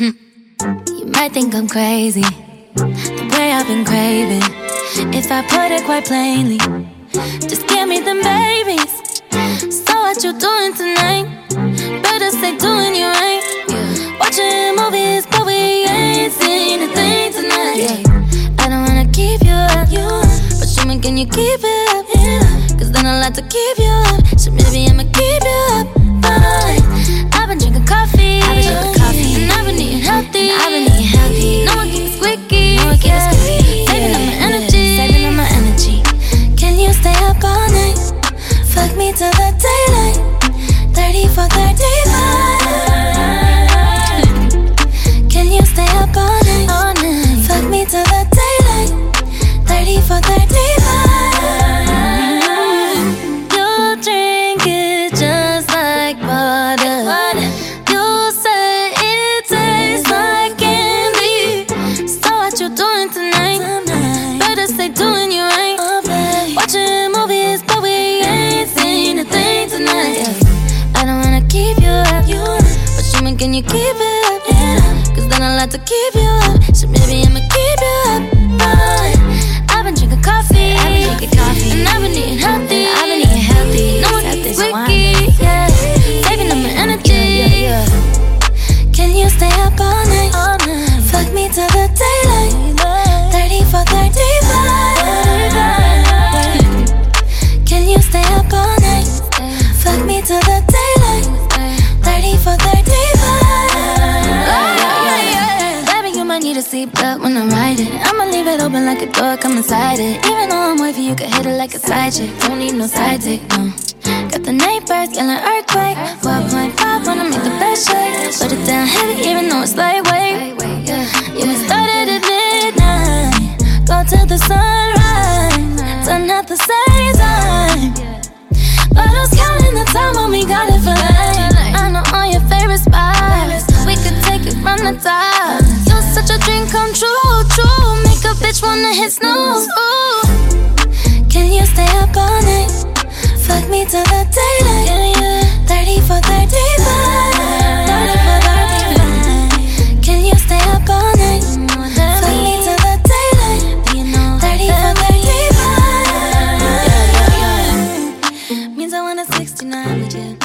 you might think I'm crazy, the way I've been craving. If I put it quite plainly, just give me them babies. So what you doing tonight? Better stay doing you right. Watching movies, but we ain't seen a thing tonight. I don't wanna keep you up, but show me can you keep it up? Cause then I like to keep you up. So maybe I'ma keep you me the daylight. 30 for 35. Can you keep it up? Yeah. Cause then I like to keep you up, so maybe I'ma keep you up. Seatbelt when I'm riding. I'ma leave it open like a door, come inside it. Even though I'm wavy, you can hit it like a side chick. Don't need no side dick, no. Got the neighbors yelling earthquake. 12.5 wanna make the best shake. Put it down heavy, even though it's lightweight. Yeah, yeah. Started at midnight, go till the sunrise. Done at the same time. But who's come true, true. Make a bitch wanna hit snooze. Ooh. Can you stay up all night? Fuck me till the daylight. 30 for 35. 30 for 35. Can you stay up all night? Fuck me till the daylight. 30 for 35. Means I want a 69 with you.